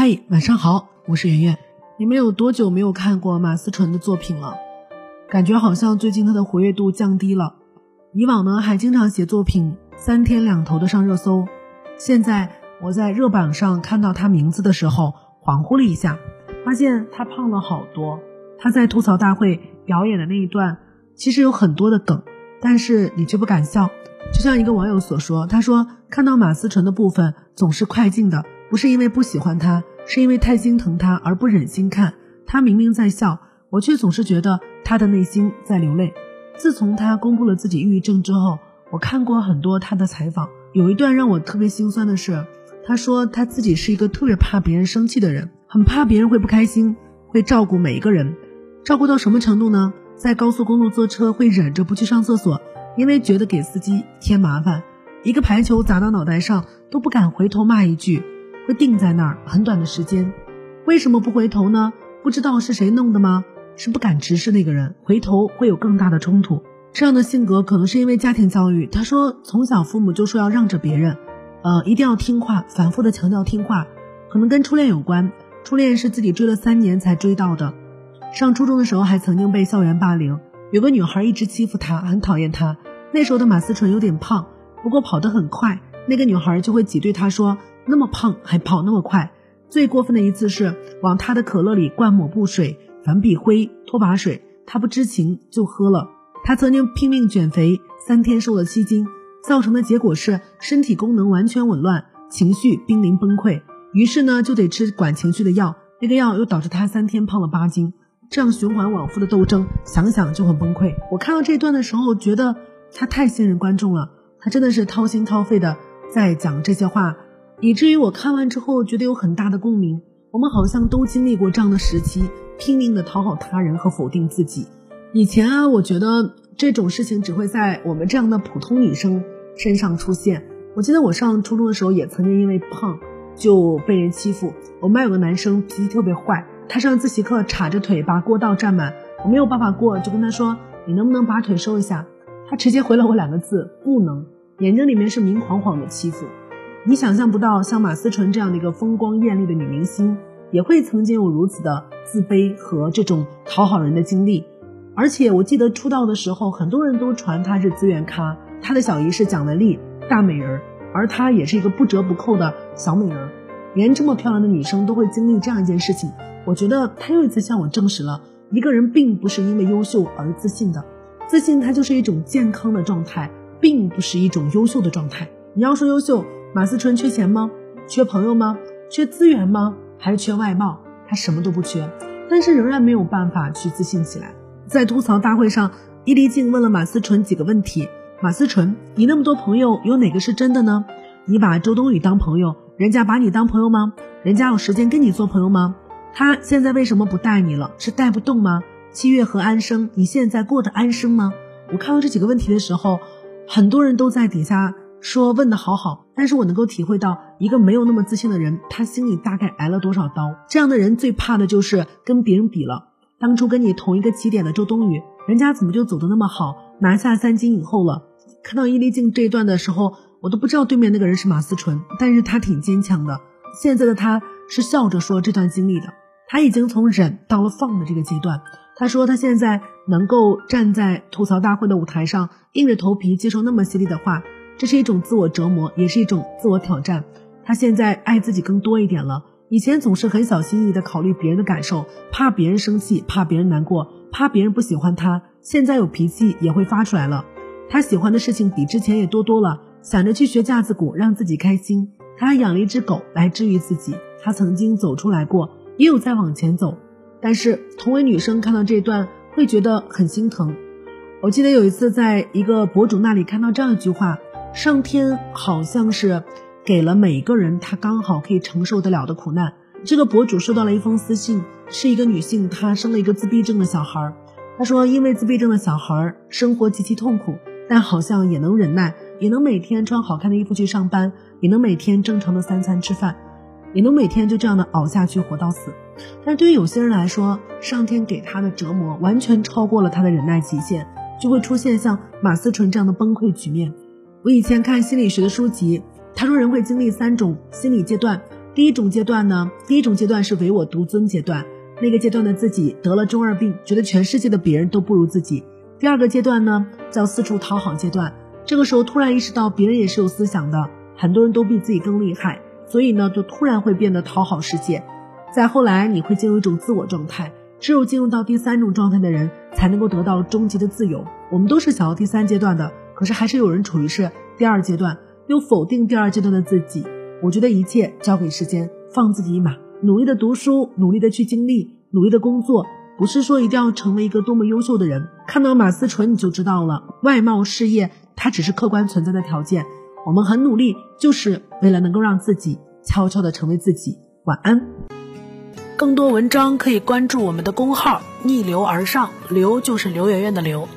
嗨，晚上好，我是圆圆。你们有多久没有看过马思纯的作品了？感觉好像最近她的活跃度降低了。以往呢，还经常写作品，三天两头的上热搜。现在我在热榜上看到她名字的时候，恍惚了一下，发现她胖了好多。她在吐槽大会表演的那一段，其实有很多的梗，但是你却不敢笑。就像一个网友所说，他说看到马思纯的部分总是快进的。不是因为不喜欢他，是因为太心疼他而不忍心看。他明明在笑，我却总是觉得他的内心在流泪。自从他公布了自己抑郁症之后，我看过很多他的采访，有一段让我特别心酸的是，他说他自己是一个特别怕别人生气的人，很怕别人会不开心，会照顾每一个人，照顾到什么程度呢？在高速公路坐车会忍着不去上厕所，因为觉得给司机添麻烦。一个排球砸到脑袋上都不敢回头骂一句。会定在那儿很短的时间，为什么不回头呢？不知道是谁弄的吗？是不敢直视那个人，回头会有更大的冲突。这样的性格可能是因为家庭教育。他说从小父母就说要让着别人，呃，一定要听话，反复的强调听话，可能跟初恋有关。初恋是自己追了三年才追到的。上初中的时候还曾经被校园霸凌，有个女孩一直欺负他，很讨厌他。那时候的马思纯有点胖，不过跑得很快，那个女孩就会挤兑他说。那么胖还跑那么快，最过分的一次是往他的可乐里灌抹布水、粉笔灰、拖把水，他不知情就喝了。他曾经拼命减肥，三天瘦了七斤，造成的结果是身体功能完全紊乱，情绪濒临崩溃。于是呢，就得吃管情绪的药，那个药又导致他三天胖了八斤。这样循环往复的斗争，想想就很崩溃。我看到这段的时候，觉得他太信任观众了，他真的是掏心掏肺的在讲这些话。以至于我看完之后觉得有很大的共鸣。我们好像都经历过这样的时期，拼命的讨好他人和否定自己。以前啊，我觉得这种事情只会在我们这样的普通女生身上出现。我记得我上初中的时候也曾经因为胖就被人欺负。我们班有个男生脾气特别坏，他上自习课叉着腿把过道占满，我没有办法过，就跟他说：“你能不能把腿收一下？”他直接回了我两个字：“不能。”眼睛里面是明晃晃的欺负。你想象不到，像马思纯这样的一个风光艳丽的女明星，也会曾经有如此的自卑和这种讨好人的经历。而且我记得出道的时候，很多人都传她是资源咖，她的小姨是蒋雯丽，大美人，而她也是一个不折不扣的小美人。连这么漂亮的女生都会经历这样一件事情，我觉得她又一次向我证实了，一个人并不是因为优秀而自信的，自信它就是一种健康的状态，并不是一种优秀的状态。你要说优秀。马思纯缺钱吗？缺朋友吗？缺资源吗？还是缺外貌？他什么都不缺，但是仍然没有办法去自信起来。在吐槽大会上，伊丽静问了马思纯几个问题：马思纯，你那么多朋友，有哪个是真的呢？你把周冬雨当朋友，人家把你当朋友吗？人家有时间跟你做朋友吗？他现在为什么不带你了？是带不动吗？七月和安生，你现在过得安生吗？我看到这几个问题的时候，很多人都在底下。说问的好好，但是我能够体会到一个没有那么自信的人，他心里大概挨了多少刀。这样的人最怕的就是跟别人比了。当初跟你同一个起点的周冬雨，人家怎么就走的那么好，拿下三金以后了？看到伊丽静这一段的时候，我都不知道对面那个人是马思纯，但是他挺坚强的。现在的他是笑着说这段经历的，他已经从忍到了放的这个阶段。他说他现在能够站在吐槽大会的舞台上，硬着头皮接受那么犀利的话。这是一种自我折磨，也是一种自我挑战。他现在爱自己更多一点了，以前总是很小心翼翼的考虑别人的感受，怕别人生气，怕别人难过，怕别人不喜欢他。现在有脾气也会发出来了。他喜欢的事情比之前也多多了，想着去学架子鼓，让自己开心。他还养了一只狗来治愈自己。他曾经走出来过，也有在往前走。但是同为女生，看到这段会觉得很心疼。我记得有一次在一个博主那里看到这样一句话。上天好像是给了每个人他刚好可以承受得了的苦难。这个博主收到了一封私信，是一个女性，她生了一个自闭症的小孩。她说，因为自闭症的小孩生活极其痛苦，但好像也能忍耐，也能每天穿好看的衣服去上班，也能每天正常的三餐吃饭，也能每天就这样的熬下去活到死。但对于有些人来说，上天给他的折磨完全超过了他的忍耐极限，就会出现像马思纯这样的崩溃局面。我以前看心理学的书籍，他说人会经历三种心理阶段，第一种阶段呢，第一种阶段是唯我独尊阶段，那个阶段的自己得了中二病，觉得全世界的别人都不如自己。第二个阶段呢，叫四处讨好阶段，这个时候突然意识到别人也是有思想的，很多人都比自己更厉害，所以呢，就突然会变得讨好世界。再后来，你会进入一种自我状态，只有进入到第三种状态的人，才能够得到终极的自由。我们都是想要第三阶段的，可是还是有人处于是第二阶段，又否定第二阶段的自己。我觉得一切交给时间，放自己一马，努力的读书，努力的去经历，努力的工作，不是说一定要成为一个多么优秀的人。看到马思纯你就知道了，外貌、事业，它只是客观存在的条件。我们很努力，就是为了能够让自己悄悄的成为自己。晚安。更多文章可以关注我们的公号“逆流而上”，刘就是刘媛媛的刘。